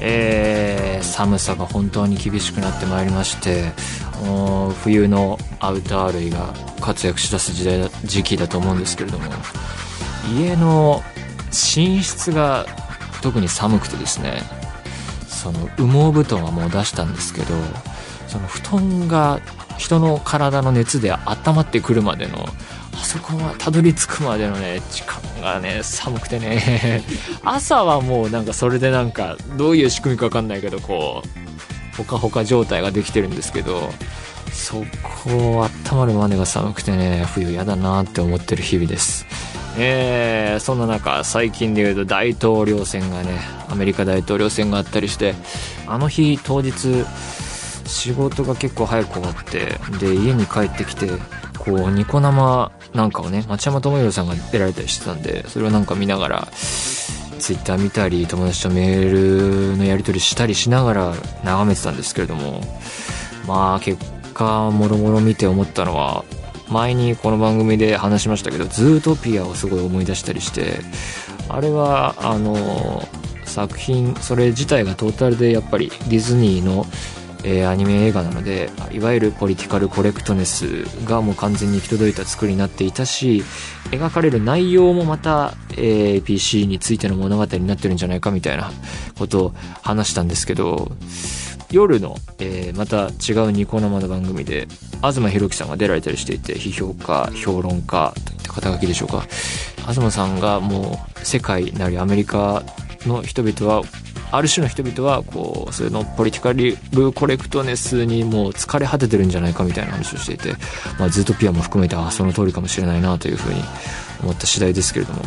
えー、寒さが本当に厳しくなってまいりまして冬のアウター類が活躍しだす時代時期だと思うんですけれども家の寝室が特に寒くてですねその羽毛布団はもう出したんですけどその布団が人の体の熱で温まってくるまでのそこはたどり着くまでのね時間がね寒くてね。朝はもうなんかそれでなんかどういう仕組みか分かんないけどこうほかほか状態ができてるんですけどそこを温まるまでが寒くてね冬嫌だなって思ってる日々です。えー、そんな中最近で言うと大統領選がねアメリカ大統領選があったりしてあの日当日仕事が結構早く終わってで家に帰ってきてこうニコ生なんかをね町山智博さんが出られたりしてたんでそれをなんか見ながらツイッター見たり友達とメールのやり取りしたりしながら眺めてたんですけれどもまあ結果もろもろ見て思ったのは前にこの番組で話しましたけどズートピアをすごい思い出したりしてあれはあの作品それ自体がトータルでやっぱりディズニーのえーアニメ映画なのでいわゆるポリティカルコレクトネスがもう完全に行き届いた作りになっていたし描かれる内容もまた、えー PC についての物語になってるんじゃないかみたいなことを話したんですけど夜の、えーまた違うニコ生の番組で東博樹さんが出られたりしていて批評家評論家といった肩書きでしょうか。東さんがもう世界なりアメリカの人々はある種の人々はこうそれのポリティカルコレクトネスにもう疲れ果ててるんじゃないかみたいな話をしていて、まあ、ズートピアも含めてあその通りかもしれないなというふうに思った次第ですけれども。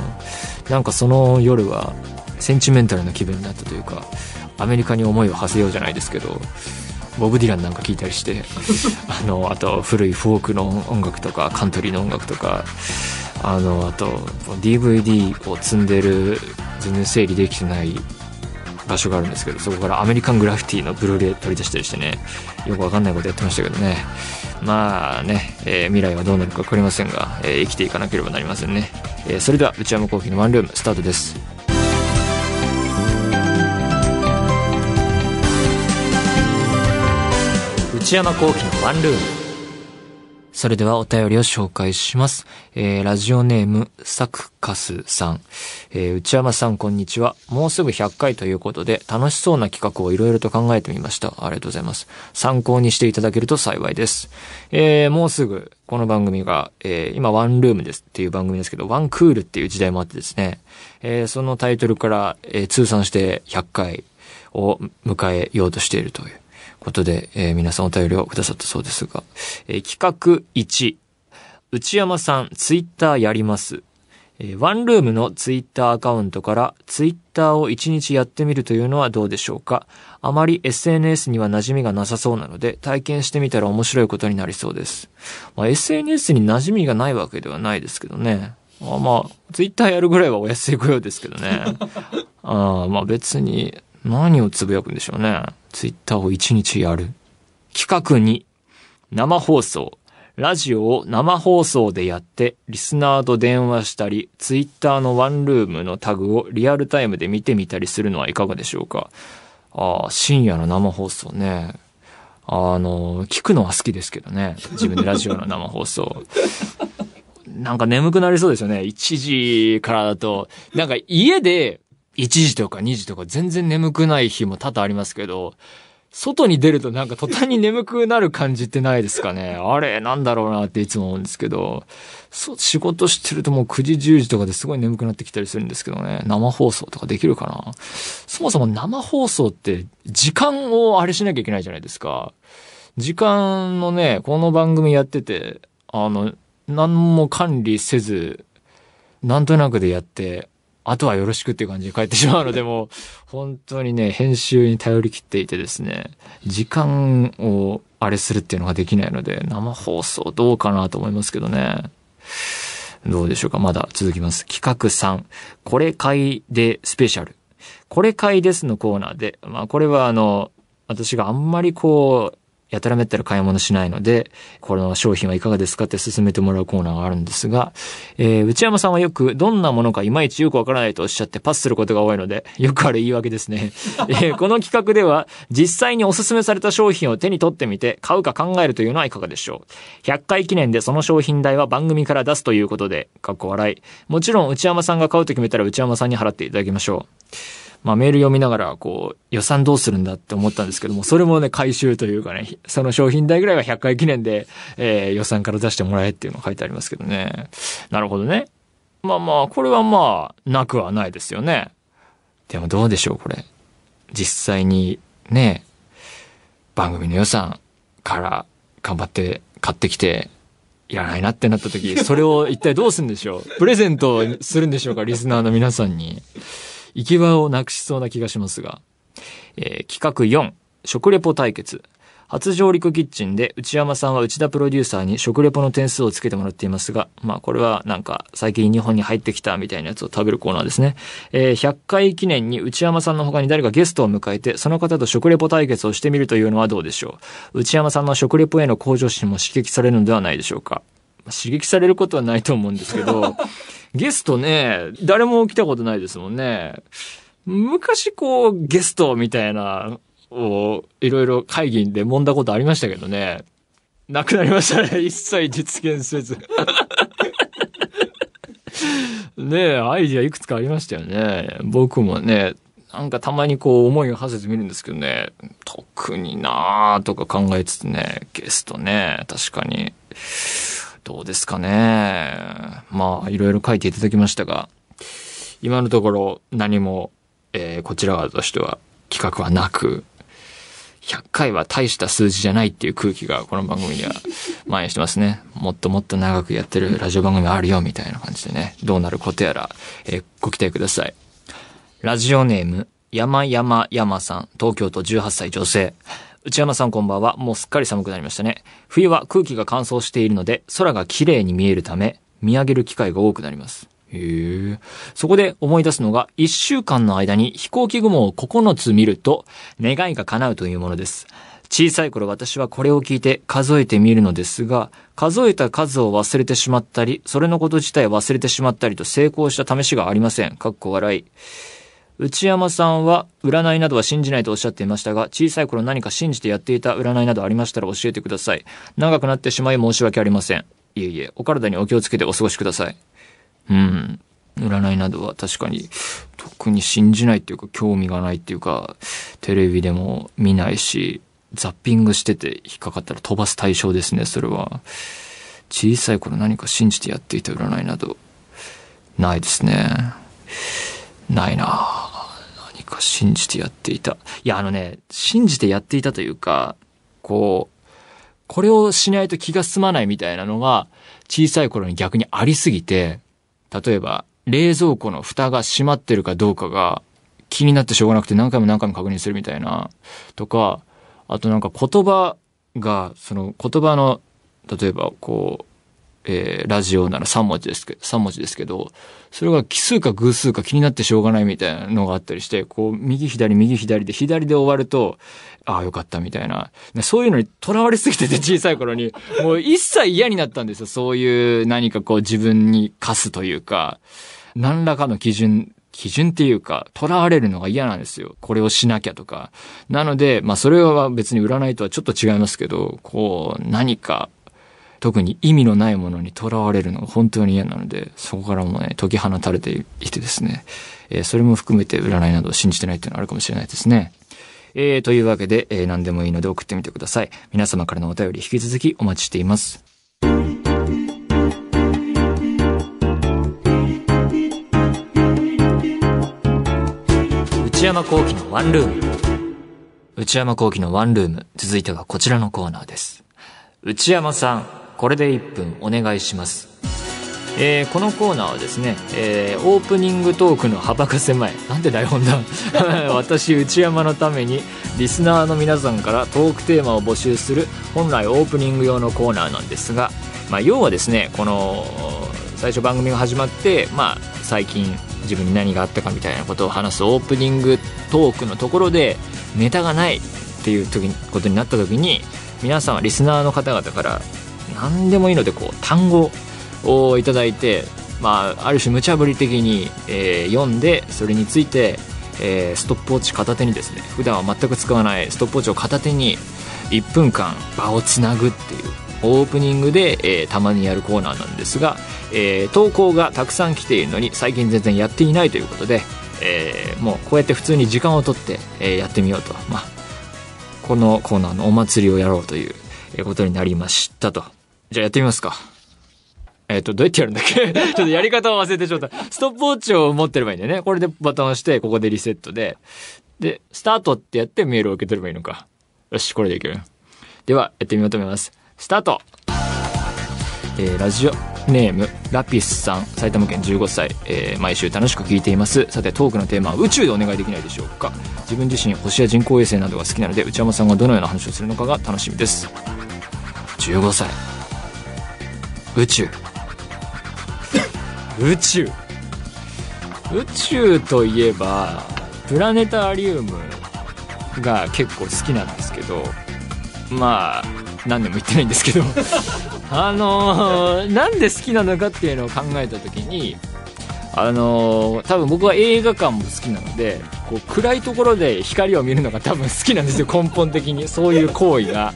なんかその夜はセンチメンタルな気分になったというかアメリカに思いを馳せようじゃないですけどボブ・ディランなんか聞いたりして あのあと古いフォークの音楽とかカントリーの音楽とかあのあと DVD を積んでる全然整理できてない場所があるんですけどそこからアメリカングラフィティのブルーレイ取り出したりしてねよくわかんないことやってましたけどね。まあね、えー未来はどうなるか分かりませんが、えー生きていかなければなりませんね、えーそれでは内山聖輝のワンルームスタートです。内山聖輝のワンルーム。それではお便りを紹介します。えー、ラジオネーム、サクカスさん。えー、内山さんこんにちは。もうすぐ100回ということで、楽しそうな企画をいろいろと考えてみました。ありがとうございます。参考にしていただけると幸いです。えー、もうすぐ、この番組が、えー、今、ワンルームですっていう番組ですけど、ワンクールっていう時代もあってですね、えー、そのタイトルから、えー、通算して100回を迎えようとしているという。ことで、えー皆さんお便りをくださったそうですが、えー企画1、内山さん、ツイッターやります。えーワンルームのツイッターアカウントからツイッターを1日やってみるというのはどうでしょうかあまり SNS には馴染みがなさそうなので体験してみたら面白いことになりそうです。まあ、SNS に馴染みがないわけではないですけどね。あまあ、ツイッターやるぐらいはお安いご用ですけどね。あーまあ別に何をつぶやくんでしょうね。ツイッターを1日やる。企画2、生放送。ラジオを生放送でやって、リスナーと電話したり、ツイッターのワンルームのタグをリアルタイムで見てみたりするのはいかがでしょうかああ、深夜の生放送ね。あの、聞くのは好きですけどね。自分でラジオの生放送。なんか眠くなりそうですよね。1時からだと。なんか家で1時とか2時とか全然眠くない日も多々ありますけど、外に出るとなんか途端に眠くなる感じってないですかね。あれ、なんだろうなっていつも思うんですけど、そう、仕事してるともう9時10時とかですごい眠くなってきたりするんですけどね。生放送とかできるかなそもそも生放送って時間をあれしなきゃいけないじゃないですか。時間のね、この番組やってて、あの、何も管理せず、なんとなくでやって、あとはよろしくっていう感じで帰ってしまうので、もう、本当にね、編集に頼り切っていてですね、時間をあれするっていうのができないので、生放送どうかなと思いますけどね。どうでしょうかまだ続きます。企画3、これ買いでスペシャル。これ買いですのコーナーで、まあこれはあの、私があんまりこう、やたらめったら買い物しないので、この商品はいかがですかって勧めてもらうコーナーがあるんですが、えー、内山さんはよくどんなものかいまいちよくわからないとおっしゃってパスすることが多いので、よくある言い訳ですね。えー、この企画では、実際におすすめされた商品を手に取ってみて、買うか考えるというのはいかがでしょう。100回記念でその商品代は番組から出すということで、かっこ笑い。もちろん内山さんが買うと決めたら内山さんに払っていただきましょう。まあメール読みながら、こう、予算どうするんだって思ったんですけども、それもね、回収というかね、その商品代ぐらいは100回記念で、えー、予算から出してもらえっていうのが書いてありますけどね。なるほどね。まあまあ、これはまあ、なくはないですよね。でもどうでしょう、これ。実際に、ね、番組の予算から頑張って買ってきて、いらないなってなった時、それを一体どうするんでしょう？プレゼントするんでしょうかリスナーの皆さんに。行き場をなくしそうな気がしますが、えー、企画4、食レポ対決。初上陸キッチンで内山さんは内田プロデューサーに食レポの点数をつけてもらっていますが、まあこれはなんか最近日本に入ってきたみたいなやつを食べるコーナーですね。えー、100回記念に内山さんの他に誰かゲストを迎えて、その方と食レポ対決をしてみるというのはどうでしょう。内山さんの食レポへの向上心も刺激されるのではないでしょうか。刺激されることはないと思うんですけど、ゲストね、誰も来たことないですもんね。昔こう、ゲストみたいな、を、いろいろ会議で揉んだことありましたけどね。なくなりましたね。一切実現せず。ねえ、アイディアいくつかありましたよね。僕もね、なんかたまにこう思いを馳せてみるんですけどね、特になーとか考えつつね、ゲストね、確かに。どうですかね。まあ、いろいろ書いていただきましたが、今のところ何も、えー、こちら側としては企画はなく、100回は大した数字じゃないっていう空気がこの番組には 蔓延してますね。もっともっと長くやってるラジオ番組あるよみたいな感じでね、どうなることやら、えー、ご期待ください。ラジオネーム、山山山さん、東京都18歳女性。内山さんこんばんは。もうすっかり寒くなりましたね。冬は空気が乾燥しているので、空が綺麗に見えるため、見上げる機会が多くなります。へえ。そこで思い出すのが、一週間の間に飛行機雲を9つ見ると、願いが叶うというものです。小さい頃私はこれを聞いて数えてみるのですが、数えた数を忘れてしまったり、それのこと自体忘れてしまったりと成功した試しがありません。かっこ笑い。内山さんは占いなどは信じないとおっしゃっていましたが、小さい頃何か信じてやっていた占いなどありましたら教えてください。長くなってしまい申し訳ありません。いえいえ、お体にお気をつけてお過ごしください。うん。占いなどは確かに特に信じないっていうか興味がないっていうか、テレビでも見ないし、ザッピングしてて引っかかったら飛ばす対象ですね、それは。小さい頃何か信じてやっていた占いなど、ないですね。ないな何か信じてやっていた。いや、あのね、信じてやっていたというか、こう、これをしないと気が済まないみたいなのが、小さい頃に逆にありすぎて、例えば、冷蔵庫の蓋が閉まってるかどうかが気になってしょうがなくて何回も何回も確認するみたいな、とか、あとなんか言葉が、その言葉の、例えばこう、えー、ラジオなら3文字ですけど、3文字ですけど、それが奇数か偶数か気になってしょうがないみたいなのがあったりして、こう、右左右左で左で終わると、ああ、よかったみたいな。そういうのに囚われすぎてて 小さい頃に、もう一切嫌になったんですよ。そういう何かこう自分に課すというか、何らかの基準基準っていうか、囚われるのが嫌なんですよ。これをしなきゃとか。なので、まあそれは別に占いとはちょっと違いますけど、こう、何か特に意味のないものにとらわれるのが本当に嫌なので、そこからもね、解き放たれていてですね、えー、それも含めて占いなどを信じてないっていうのはあるかもしれないですね。えー、というわけで、えー、何でもいいので送ってみてください。皆様からのお便り引き続きお待ちしています。内山幸喜のワンルーム。内山幸喜のワンルーム。続いてはこちらのコーナーです。内山さん、これで1分お願いします。えーこのコーナーはですね、えーオープニングトークの幅が狭いなんで台本だ？私内山のためにリスナーの皆さんからトークテーマを募集する本来オープニング用のコーナーなんですが、まあ、要はですねこの最初番組が始まって、まあ、最近自分に何があったかみたいなことを話すオープニングトークのところでネタがないっていう時ことになった時に皆さんはリスナーの方々から何でもいいのでこう単語をいただいて、まあ、ある種無茶ぶり的に、えー読んでそれについて、えーストップウォッチ片手にですね普段は全く使わないストップウォッチを片手に1分間場をつなぐっていうオープニングで、えーたまにやるコーナーなんですが、えー投稿がたくさん来ているのに最近全然やっていないということで、えーもうこうやって普通に時間をとって、えーやってみようと、まあ、このコーナーのお祭りをやろうということになりましたと。じゃあやってみますかえっ、と、どうやってやるんだっけ？ちょっとやり方を忘れてしまった。ストップウォッチを持ってればいいんだよね。これでボタンを押して、ここでリセットで。で、スタートってやってメールを受け取ればいいのか。よし、これでいける。では、やってみようと思います。スタートえーラジオネーム、ラピスさん、埼玉県15歳、えー毎週楽しく聞いています。さて、トークのテーマは宇宙でお願いできないでしょうか。自分自身、星や人工衛星などが好きなので、内山さんがどのような話をするのかが楽しみです。15歳。宇宙。宇宙。宇宙といえば、プラネタリウムが結構好きなんですけど、まあ、何年も言ってないんですけど、あのーなんで好きなのかっていうのを考えた時に、あのー多分僕は映画館も好きなので、こう暗いところで光を見るのが多分好きなんですよ、根本的に。そういう行為が。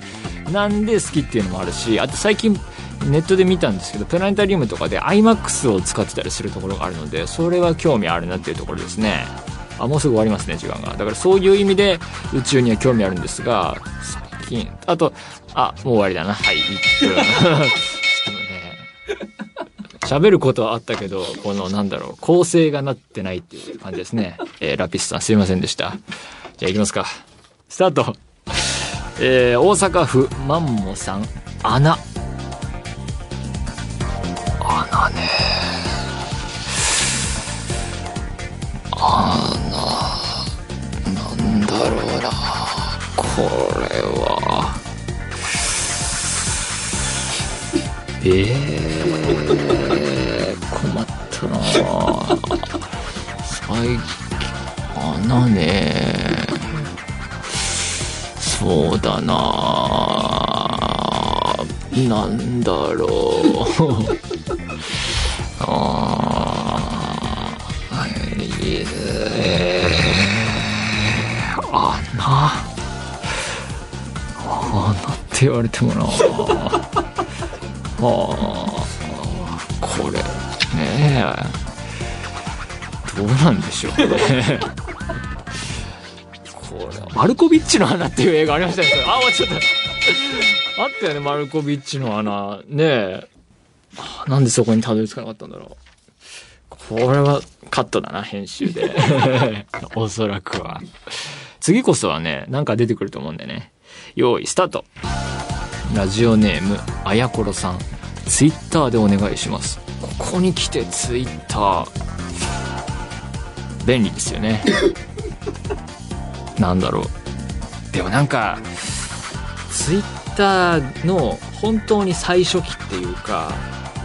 なんで好きっていうのもあるし、あと最近ネットで見たんですけど、プラネタリウムとかで IMAX を使ってたりするところがあるので、それは興味あるなっていうところですね。あ、もうすぐ終わりますね、時間が。だからそういう意味で宇宙には興味あるんですが、最近、あと、あ、もう終わりだな。はい、1分。ちょっとね、喋ることはあったけど、このなんだろう、構成がなってないっていう感じですね。えーラピスさんすいませんでした。じゃあ行きますか。スタート。えー大阪府マンモさん、穴。穴ね。穴、なんだろうな。これは。えー、困ったな最近、穴ね。そうだななんだろう。ーえー、穴。穴って言われてもな。あこれ。ねえ。どうなんでしょうね。これマルコビッチの穴っていう映画ありましたねあ終わっちゃったあったよねマルコビッチの穴。ねえ。なんでそこにたどり着かなかったんだろう。これはカットだな編集で。おそらくは。次こそはねなんか出てくると思うんでね。用意スタート。ラジオネームあやころさん。ツイッターでお願いします。ここに来てツイッター。便利ですよね。なんだろう。でもなんかツイッターの本当に最初期っていうか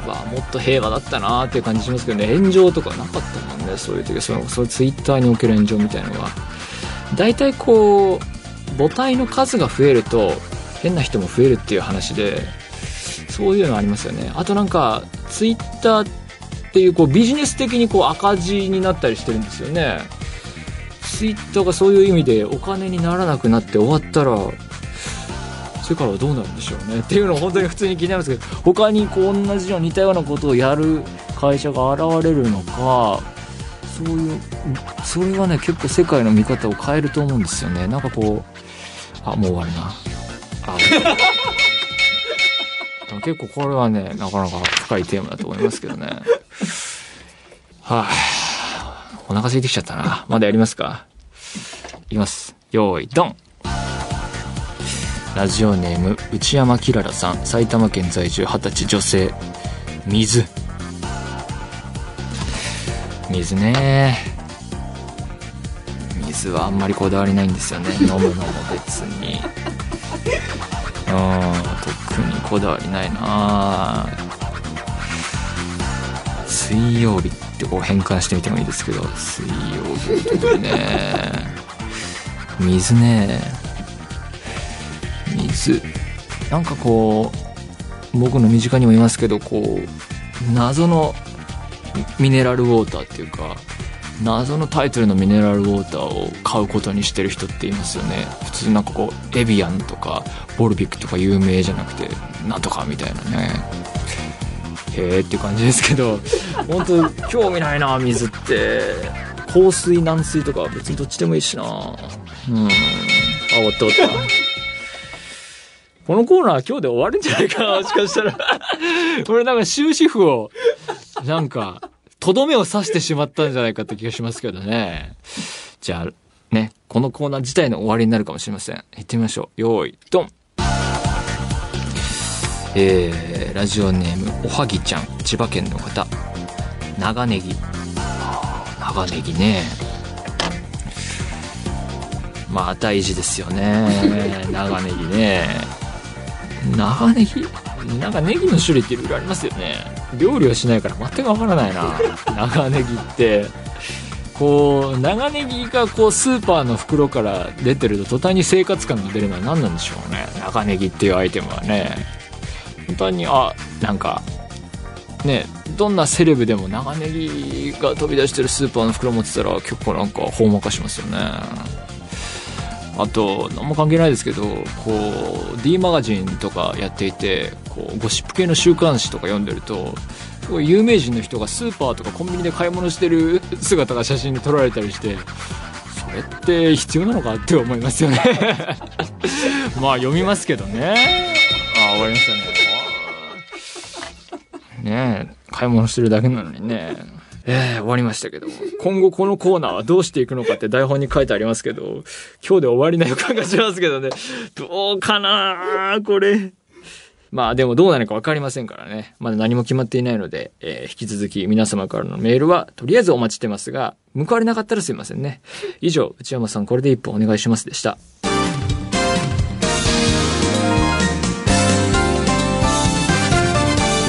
はもっと平和だったなーっていう感じしますけどね。炎上とかなかったもんねそういう時そのそうツイッターにおける炎上みたいなのは。大体こう母体の数が増えると変な人も増えるっていう話でそういうのありますよね。あとなんかツイッターっていうこうビジネス的にこう赤字になったりしてるんですよね。ツイッターがそういう意味でお金にならなくなって終わったら世界はどうなるんでしょうね。っていうのを本当に普通に気になるんですけど他にこう同じような似たようなことをやる会社が現れるのかそういうそれはね結構世界の見方を変えると思うんですよね。なんかこうあもう終わるな。あ。結構これはねなかなか深いテーマだと思いますけどね。はい、お腹空いてきちゃったな。まだやりますか？いきます。用意ドン。ラジオネーム内山きららさん埼玉県在住二十歳女性水水ね。水はあんまりこだわりないんですよね。飲むのも別に。うん、特にこだわりないな水曜日ってこう変換してみてもいいですけど、水曜日の時ね。水ね。水。なんかこう、僕の身近にもいますけど、こう、謎のミネラルウォーターっていうか、謎のタイトルのミネラルウォーターを買うことにしてる人っていますよね。普通なんかこうエビアンとかボルビックとか有名じゃなくてなんとかみたいなね。へえっていう感じですけど 本当興味ないな水って。香水軟水とか別にどっちでもいいしな。うん。あ終わった終わった。このコーナー今日で終わるんじゃないかな もしかしたらこれなんか終止符をなんかとどめを刺してしまったんじゃないかって気がしますけどね。じゃあ、ね、このコーナー自体の終わりになるかもしれません。行ってみましょう。よーい、ドンえー、ラジオネーム、おはぎちゃん、千葉県の方。長ネギ。長ネギね。まあ、大事ですよね。長ネギね。長ネギ？なんかネギの種類っていろいろありますよね。料理はしないから全くわからないな。長ネギって。こう長ネギがこうスーパーの袋から出てると途端に生活感が出るのは何なんでしょうね。長ネギっていうアイテムはね。本当にあなんかねどんなセレブでも長ネギが飛び出してるスーパーの袋持ってたら結構なんかほんまかしますよねあと何も関係ないですけどこう D マガジンとかやっていてこうゴシップ系の週刊誌とか読んでるとすごい有名人の人がスーパーとかコンビニで買い物してる 姿が写真に撮られたりしてそれって必要なのかって思いますよね。まあ読みますけどね。あ終わりましたね。ねえ買い物してるだけなのにね。えー、終わりましたけど、今後このコーナーはどうしていくのかって台本に書いてありますけど、今日で終わりな予感がしますけどね、どうかなこれ。まあでもどうなるかわかりませんからね。まだ何も決まっていないので、えー、引き続き皆様からのメールはとりあえずお待ちしてますが、報われなかったらすいませんね。以上、内山さんこれで一本お願いしますでした。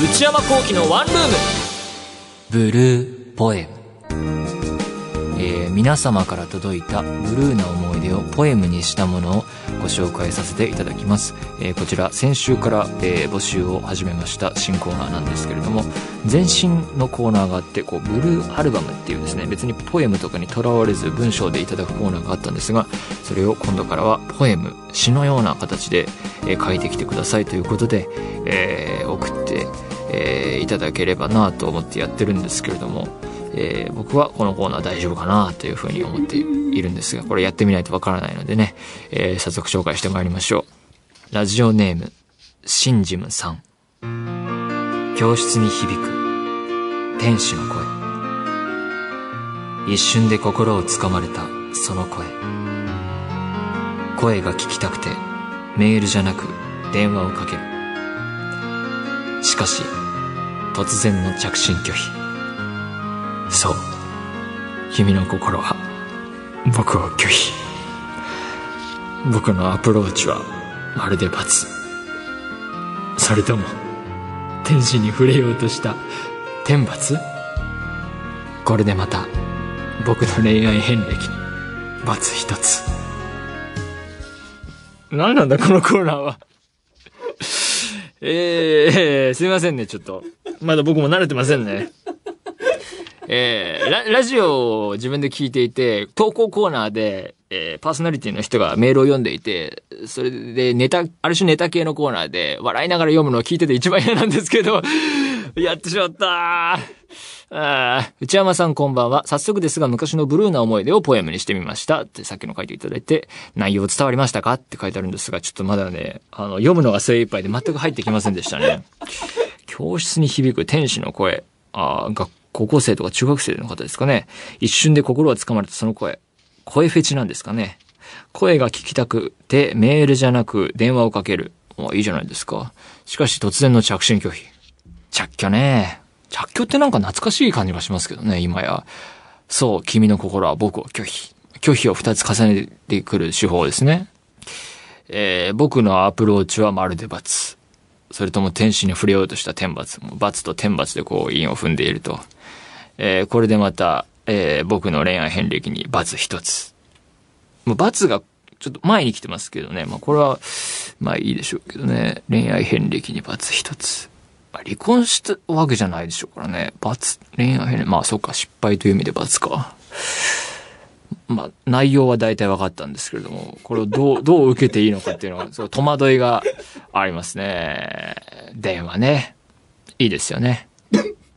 内山幸喜のワンルームブルーポエム、えー、皆様から届いたブルーな思い出をポエムにしたものをご紹介させていただきます、えー、こちら先週から、えー、募集を始めました新コーナーなんですけれども前身のコーナーがあってこうブルーアルバムっていうですね別にポエムとかにとらわれず文章でいただくコーナーがあったんですがそれを今度からはポエム詩のような形で、え書いてきてくださいということで、え送ってえ、いただければなと思ってやってるんですけれども、えー、僕はこのコーナー大丈夫かなというふうに思っているんですが、これやってみないとわからないのでね、えー、早速紹介してまいりましょう。ラジオネーム、シンジムさん。教室に響く、天使の声。一瞬で心をつかまれた、その声。声が聞きたくて、メールじゃなく電話をかける。しかし、突然の着信拒否。そう。君の心は、僕を拒否。僕のアプローチは、まるで罰。それとも、天使に触れようとした天罰？これでまた、僕の恋愛遍歴に、罰一つ。何なんだこのコーナーは。えー、すいませんね、ちょっと。まだ僕も慣れてませんね。えー、ララジオを自分で聞いていて、投稿コーナーで、えー、パーソナリティの人がメールを読んでいて、それでネタ、ある種ネタ系のコーナーで、笑いながら読むのを聞いてて一番嫌なんですけど、やってしまったあ内山さんこんばんは。早速ですが昔のブルーな思い出をポエムにしてみました。ってさっきの書いていただいて、内容伝わりましたか？って書いてあるんですが、ちょっとまだね、あの、読むのが精一杯で全く入ってきませんでしたね。教室に響く天使の声。ああ学高校生とか中学生の方ですかね。一瞬で心がつかまれたその声。声フェチなんですかね。声が聞きたくてメールじゃなく電話をかける。もういいじゃないですか。しかし突然の着信拒否。着去ね。着去ってなんか懐かしい感じがしますけどね、今や。そう、君の心は僕を拒否。拒否を二つ重ねてくる手法ですね。えー、僕のアプローチはまるで罰。それとも天使に触れようとした天罰。罰と天罰でこう、韻を踏んでいると。えー、これでまた、えー、僕の恋愛遍歴に罰一つ。もう罰がちょっと前に来てますけどね。まあこれは、まあいいでしょうけどね。恋愛遍歴に罰一つ。まあ、離婚したわけじゃないでしょうからね。罰、恋愛遍歴。まあそっか、失敗という意味で罰か。まあ、内容は大体分かったんですけれども、これをどう、どう受けていいのかっていうのは、そう、戸惑いがありますね。電話ね。いいですよね。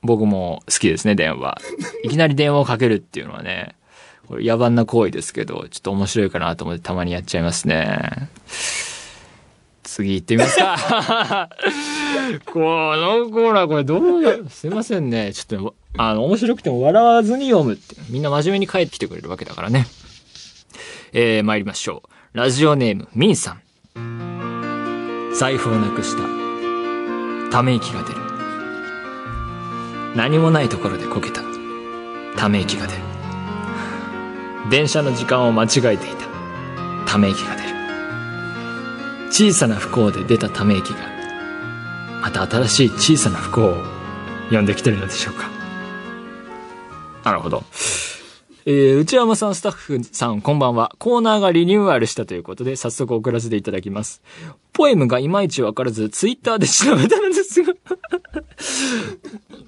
僕も好きですね、電話。いきなり電話をかけるっていうのはね、これ野蛮な行為ですけど、ちょっと面白いかなと思ってたまにやっちゃいますね。次行ってみますか。このコーナーこれどうな、すいませんね。ちょっと、あの、面白くても笑わずに読むって。みんな真面目に帰ってきてくれるわけだからね。えー、参りましょう。ラジオネーム、ミンさん。財布をなくした。ため息が出る。何もないところでこけた。ため息が出る。電車の時間を間違えていた。ため息が出る。小さな不幸で出たため息が、また新しい小さな不幸を呼んできてるのでしょうか。なるほど。えー、内山さん、スタッフさん、こんばんは。コーナーがリニューアルしたということで、早速送らせていただきます。ポエムがいまいちわからず、ツイッターで調べたのですが。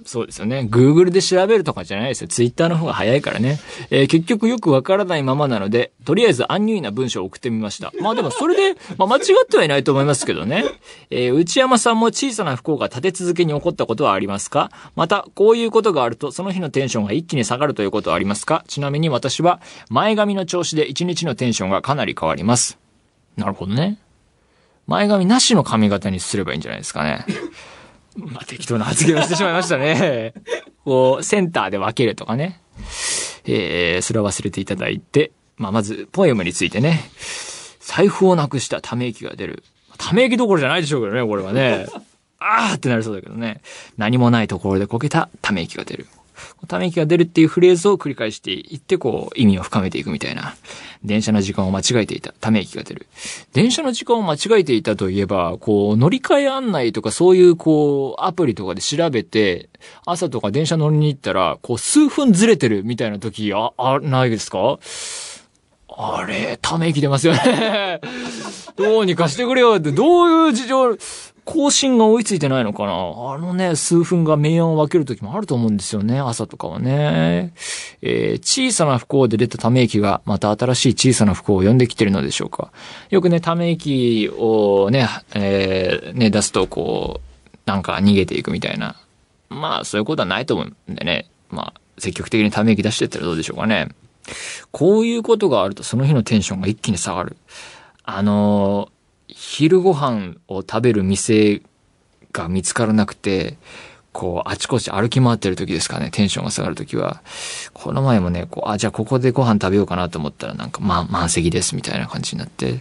そうですよね。Google で調べるとかじゃないですよ。Twitter の方が早いからね。えー、結局よくわからないままなので、とりあえずアンニュイな文章を送ってみました。まあでもそれで、まあ間違ってはいないと思いますけどね。えー、内山さんも小さな不幸が立て続けに起こったことはありますか？また、こういうことがあると、その日のテンションが一気に下がるということはありますか？ちなみに私は、前髪の調子で一日のテンションがかなり変わります。なるほどね。前髪なしの髪型にすればいいんじゃないですかね。まあ、適当な発言をしてしまいましたね。こう、センターで分けるとかね。えー、それは忘れていただいて、まあ、まず、ポエムについてね。財布をなくしたため息が出る。ため息どころじゃないでしょうけどね、これはね。あーってなりそうだけどね。何もないところでこけたため息が出る。ため息が出るっていうフレーズを繰り返していって、こう、意味を深めていくみたいな。電車の時間を間違えていた。ため息が出る。電車の時間を間違えていたといえば、こう、乗り換え案内とかそういう、こう、アプリとかで調べて、朝とか電車乗りに行ったら、こう、数分ずれてるみたいな時、あ、あ、ないですか？あれ、ため息出ますよね。どうにかしてくれよって、どういう事情、更新が追いついてないのかな？あのね、数分が明暗を分ける時もあると思うんですよね。朝とかはね。えー、小さな不幸で出たため息がまた新しい小さな不幸を呼んできてるのでしょうか。よくね、ため息をね、えー、ね、出すとこう、なんか逃げていくみたいな。まあ、そういうことはないと思うんでね。まあ、積極的にため息出してったらどうでしょうかね。こういうことがあるとその日のテンションが一気に下がる。あの昼ご飯を食べる店が見つからなくて、こう、あちこち歩き回ってる時ですかね、テンションが下がる時は。この前もね、こう、あ、じゃあここでご飯食べようかなと思ったらなんか、ま、満席ですみたいな感じになって。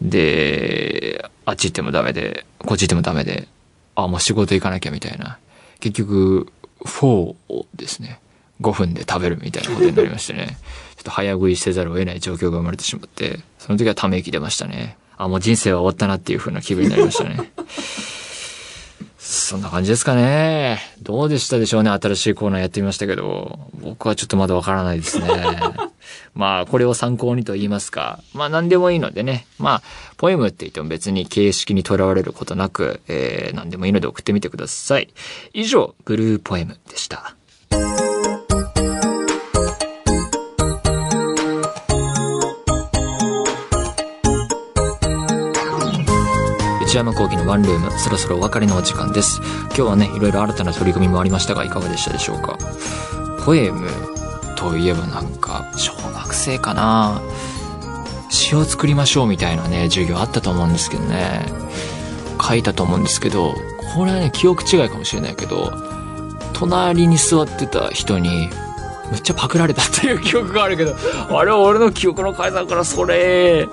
で、あっち行ってもダメで、こっち行ってもダメで、あ、もう仕事行かなきゃみたいな。結局、フォーをですね、5分で食べるみたいなことになりましてね。ちょっと早食いせざるを得ない状況が生まれてしまって、その時はため息出ましたね。あ、もう人生は終わったなっていう風な気分になりましたね。そんな感じですかね。どうでしたでしょうね。新しいコーナーやってみましたけど、僕はちょっとまだわからないですね。まあ、これを参考にと言いますか。まあ、何でもいいのでね。まあ、ポエムって言っても別に形式にとらわれることなく、えー、何でもいいので送ってみてください。以上、ブルーポエムでした。内山講義のワンルーム、そろそろお別れのお時間です。今日はね、いろいろ新たな取り組みもありましたが、いかがでしたでしょうか？ポエムといえばなんか、小学生かな詩を作りましょうみたいなね、授業あったと思うんですけどね。書いたと思うんですけど、これはね、記憶違いかもしれないけど、隣に座ってた人に、めっちゃパクられたっていう記憶があるけど、あれは俺の記憶の改ざんからそれ、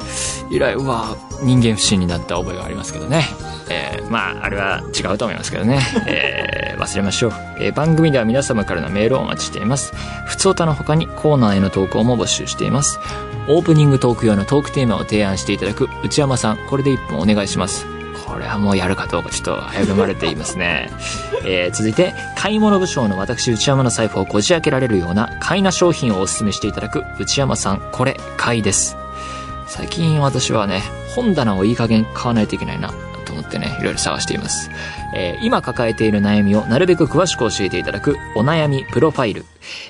以来、うわ、人間不信になった覚えがありますけどね。えー、まあ、あれは違うと思いますけどね。えー、忘れましょう。えー、番組では皆様からのメールをお待ちしています。ふつおたの他にコーナーへの投稿も募集しています。オープニングトーク用のトークテーマを提案していただく内山さん、これで1分お願いします。これはもうやるかどうかちょっと危ぶまれていますね。えー、続いて、買い物部将の私内山の財布をこじ開けられるような買いな商品をお勧めしていただく内山さん、これ、買いです。最近私はね、本棚をいい加減買わないといけないな、と思ってね、いろいろ探しています。えー、今抱えている悩みをなるべく詳しく教えていただくお悩みプロファイル。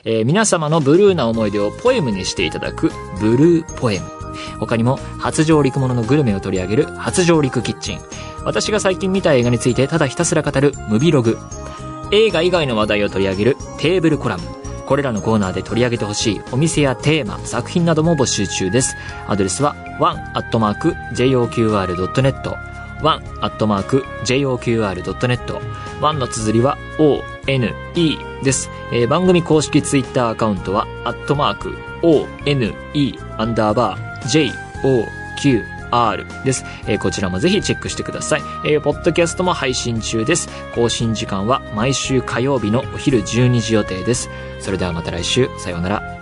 えー、皆様のブルーな思い出をポエムにしていただくブルーポエム。他にも初上陸もののグルメを取り上げる初上陸キッチン。私が最近見た映画についてただひたすら語るムビログ。映画以外の話題を取り上げるテーブルコラム。これらのコーナーで取り上げてほしいお店やテーマ、作品なども募集中です。アドレスは one.joqr.net one.joqr.net one の綴りは one です、えー、番組公式ツイッターアカウントは、アットマーク、one アンダーバー joqr R です。えー、こちらもぜひチェックしてください。えー、ポッドキャストも配信中です。更新時間は毎週火曜日のお昼12時予定です。それではまた来週、さようなら。